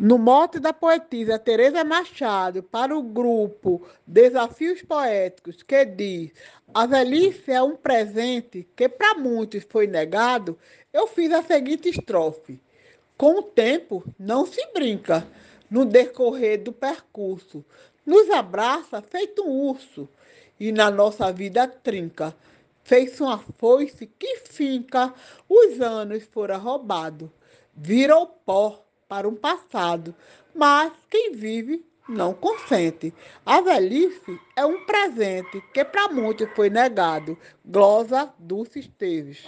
No mote da poetisa Teresa Machado para o grupo Desafios Poéticos, que diz: A velhice é um presente que para muitos foi negado, eu fiz a seguinte estrofe: Com o tempo não se brinca, no decorrer do percurso, nos abraça feito um urso, e na nossa vida trinca. Fez uma foice que finca, os anos foram roubados, virou pó para um passado, mas quem vive não consente. A velhice é um presente que para muitos foi negado. Glosa Dulce Esteves.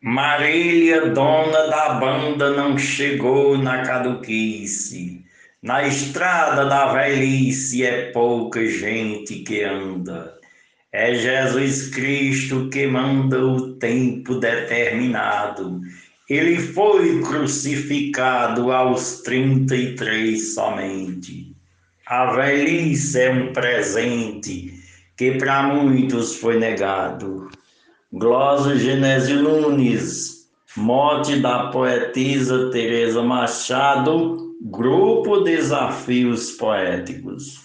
Marília, dona da banda, não chegou na caduquice. Na estrada da velhice é pouca gente que anda. É Jesus Cristo que manda o tempo determinado ele foi crucificado aos 33 somente. A velhice é um presente que para muitos foi negado. Glosa Genésio Nunes, mote da poetisa Teresa Machado, Grupo Desafios Poéticos.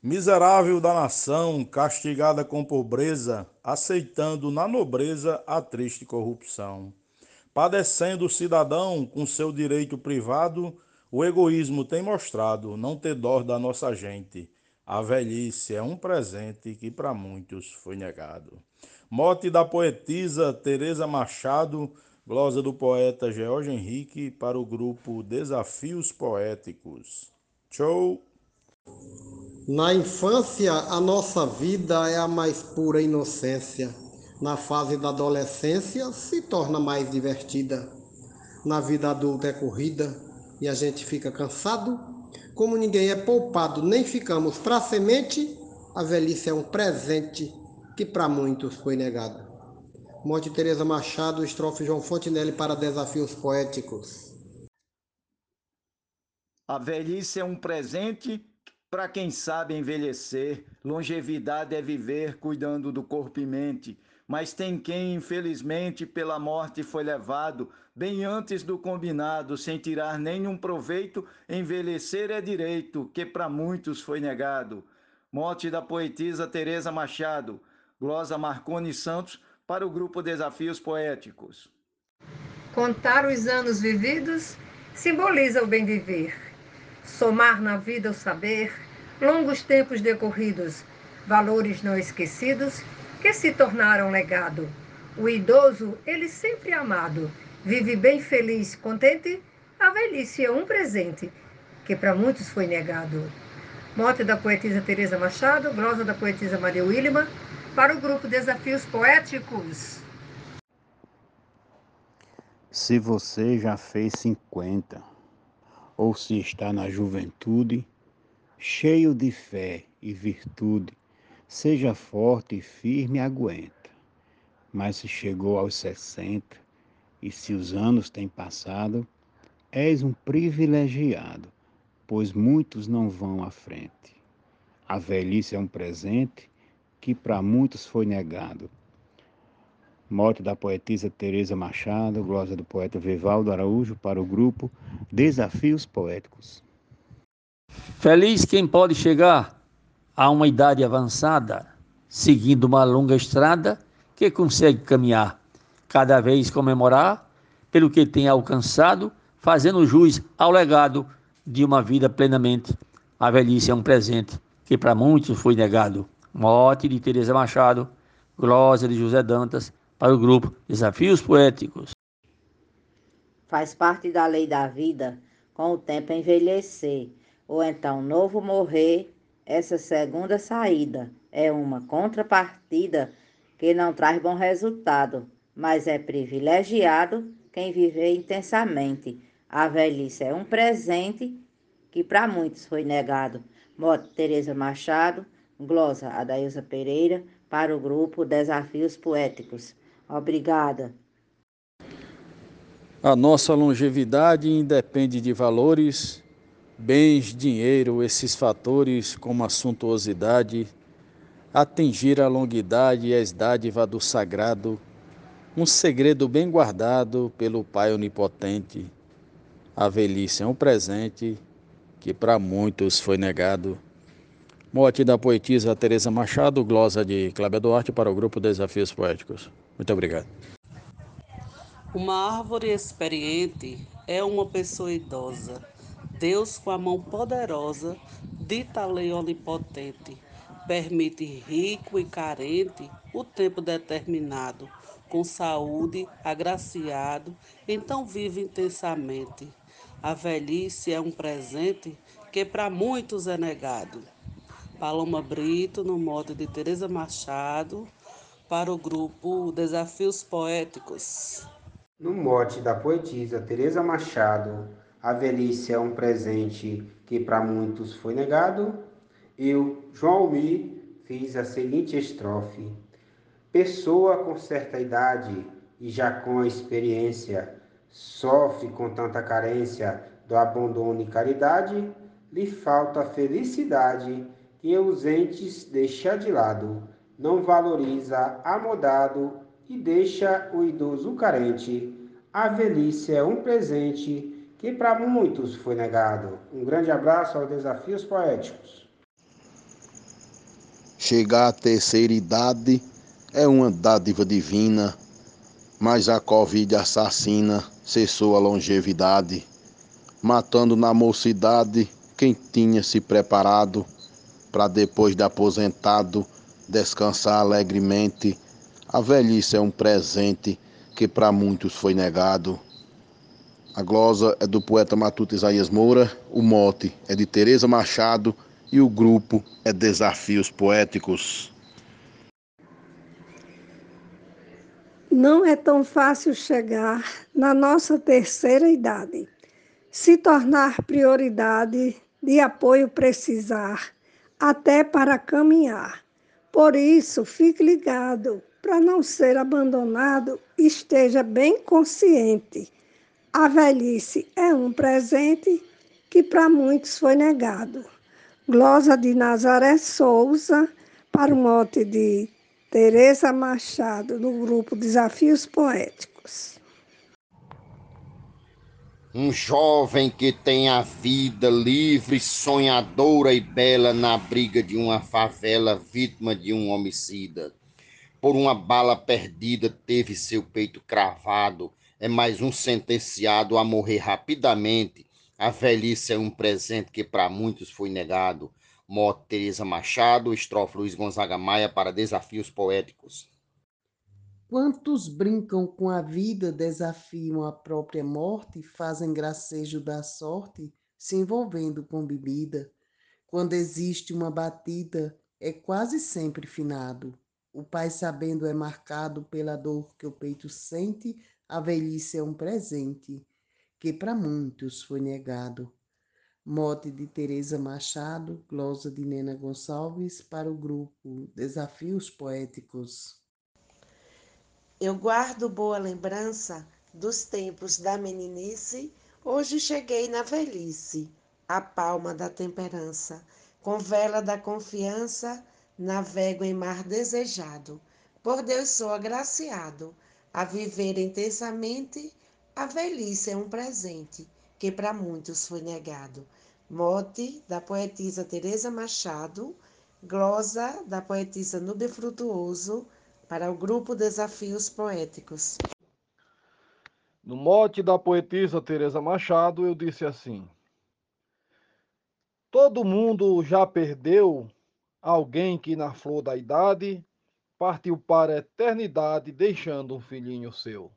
Miserável da nação, castigada com pobreza, aceitando na nobreza a triste corrupção. Padecendo o cidadão com seu direito privado, o egoísmo tem mostrado não ter dó da nossa gente. A velhice é um presente que para muitos foi negado. Mote da poetisa Teresa Machado, glosa do poeta George Henrique para o grupo Desafios Poéticos. Show! Na infância, a nossa vida é a mais pura inocência na fase da adolescência se torna mais divertida. Na vida adulta é corrida e a gente fica cansado. Como ninguém é poupado, nem ficamos para semente, a velhice é um presente que para muitos foi negado. Monte Teresa Machado, estrofe João Fontenelle para desafios poéticos. A velhice é um presente para quem sabe envelhecer. Longevidade é viver cuidando do corpo e mente mas tem quem, infelizmente, pela morte foi levado, bem antes do combinado, sem tirar nenhum proveito, envelhecer é direito, que para muitos foi negado. Morte da poetisa Teresa Machado, glosa Marconi Santos, para o grupo Desafios Poéticos. Contar os anos vividos simboliza o bem viver. Somar na vida o saber, longos tempos decorridos, valores não esquecidos que se tornaram legado. O idoso, ele sempre amado, vive bem feliz, contente. A velhice é um presente que para muitos foi negado. Mote da poetisa Teresa Machado, glosa da poetisa Maria Willima, para o grupo Desafios Poéticos. Se você já fez 50, ou se está na juventude, cheio de fé e virtude, Seja forte e firme aguenta. Mas se chegou aos 60 e se os anos têm passado, és um privilegiado, pois muitos não vão à frente. A velhice é um presente que para muitos foi negado. Morte da poetisa Teresa Machado, glosa do poeta Vivaldo Araújo para o grupo Desafios Poéticos. Feliz quem pode chegar a uma idade avançada, seguindo uma longa estrada que consegue caminhar, cada vez comemorar pelo que tem alcançado, fazendo jus ao legado de uma vida plenamente. A velhice é um presente que para muitos foi negado. Morte de Teresa Machado, glosa de José Dantas, para o grupo Desafios Poéticos. Faz parte da lei da vida, com o tempo envelhecer, ou então novo morrer essa segunda saída é uma contrapartida que não traz bom resultado, mas é privilegiado quem viver intensamente. A velhice é um presente que para muitos foi negado. Mote Tereza Machado, glosa Adailza Pereira, para o grupo Desafios Poéticos. Obrigada. A nossa longevidade independe de valores bens, dinheiro, esses fatores como a suntuosidade, atingir a longuidade e a dádivas do sagrado, um segredo bem guardado pelo Pai Onipotente. A velhice é um presente que para muitos foi negado. Mote da poetisa Teresa Machado, glosa de Cláudia Duarte para o grupo Desafios Poéticos. Muito obrigado. Uma árvore experiente é uma pessoa idosa. Deus, com a mão poderosa, dita a lei onipotente, permite rico e carente o tempo determinado, com saúde, agraciado, então vive intensamente. A velhice é um presente que para muitos é negado. Paloma Brito, no modo de Teresa Machado, para o grupo Desafios Poéticos. No mote da poetisa Teresa Machado, a velhice é um presente que para muitos foi negado, eu, João Almir, fiz a seguinte estrofe. Pessoa com certa idade e já com a experiência, sofre com tanta carência do abandono e caridade, lhe falta felicidade que os entes deixa de lado, não valoriza amodado e deixa o idoso carente. A velhice é um presente que para muitos foi negado. Um grande abraço aos desafios poéticos. Chegar à terceira idade é uma dádiva divina, mas a Covid assassina cessou a longevidade, matando na mocidade quem tinha se preparado para depois de aposentado descansar alegremente. A velhice é um presente que para muitos foi negado. A glosa é do poeta matuto Isaías Moura, o mote é de Teresa Machado e o grupo é Desafios Poéticos. Não é tão fácil chegar na nossa terceira idade, se tornar prioridade de apoio precisar, até para caminhar. Por isso, fique ligado para não ser abandonado, esteja bem consciente. A velhice é um presente que para muitos foi negado. Glosa de Nazaré Souza, para o mote de Teresa Machado, do grupo Desafios Poéticos. Um jovem que tem a vida livre, sonhadora e bela na briga de uma favela, vítima de um homicida. Por uma bala perdida, teve seu peito cravado. É mais um sentenciado a morrer rapidamente. A velhice é um presente que para muitos foi negado. Mote Teresa Machado, estrofe Luiz Gonzaga Maia para Desafios Poéticos. Quantos brincam com a vida, desafiam a própria morte, fazem gracejo da sorte, se envolvendo com bebida. Quando existe uma batida, é quase sempre finado. O pai, sabendo, é marcado pela dor que o peito sente, a velhice é um presente que para muitos foi negado. Mote de Teresa Machado, glosa de Nena Gonçalves para o grupo Desafios Poéticos. Eu guardo boa lembrança dos tempos da meninice, hoje cheguei na velhice, a palma da temperança, com vela da confiança, navego em mar desejado. Por Deus sou agraciado a viver intensamente, a velhice é um presente que para muitos foi negado. Mote da poetisa Teresa Machado, glosa da poetisa Nube Frutuoso, para o grupo Desafios Poéticos. No mote da poetisa Teresa Machado, eu disse assim: Todo mundo já perdeu alguém que na flor da idade partiu para a eternidade, deixando um filhinho seu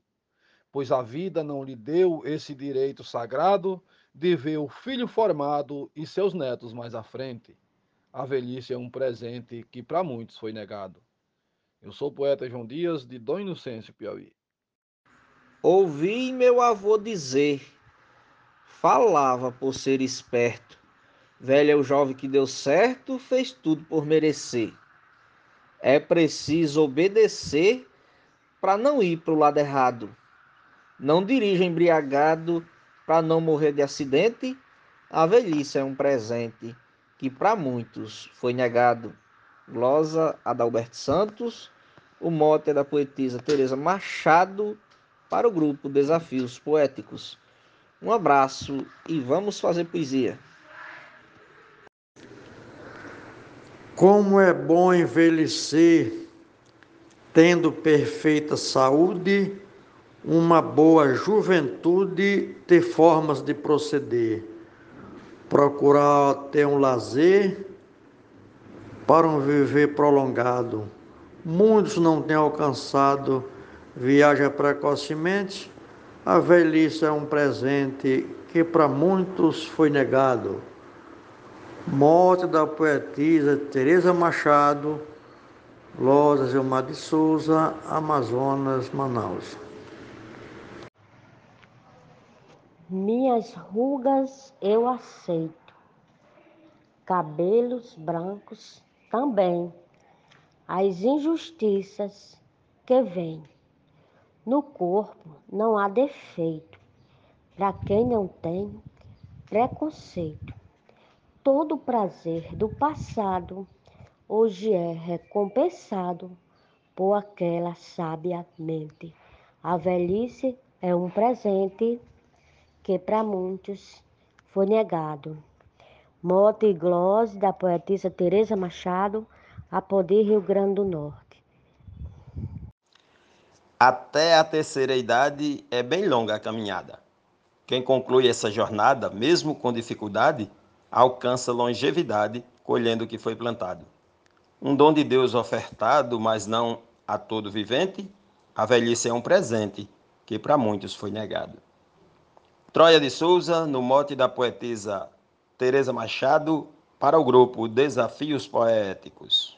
pois a vida não lhe deu esse direito sagrado de ver o filho formado e seus netos mais à frente. A velhice é um presente que para muitos foi negado. Eu sou o poeta João Dias, de Dom Inocêncio, Piauí. Ouvi meu avô dizer, falava por ser esperto. Velho é o jovem que deu certo, fez tudo por merecer. É preciso obedecer para não ir para o lado errado. Não dirija embriagado para não morrer de acidente. A velhice é um presente que para muitos foi negado. Glosa Adalberto Santos, O mote é da poetisa Teresa Machado para o grupo Desafios Poéticos. Um abraço e vamos fazer poesia. Como é bom envelhecer tendo perfeita saúde, uma boa juventude, ter formas de proceder, procurar ter um lazer para um viver prolongado. Muitos não têm alcançado viagem precocemente. A velhice é um presente que para muitos foi negado. Morte da poetisa Teresa Machado, Lourdes Gilmar de Souza, Amazonas, Manaus. Minhas rugas eu aceito, cabelos brancos também, as injustiças que vêm. No corpo não há defeito, para quem não tem preconceito. Todo prazer do passado hoje é recompensado por aquela sábia mente. A velhice é um presente que para muitos foi negado. Mote e glose da poetisa Teresa Machado, a Poder Rio Grande do Norte. Até a terceira idade é bem longa a caminhada. Quem conclui essa jornada, mesmo com dificuldade, alcança longevidade colhendo o que foi plantado um dom de Deus ofertado, mas não a todo vivente, a velhice é um presente que para muitos foi negado. Troia de Souza, no mote da poetisa Teresa Machado, para o grupo Desafios Poéticos.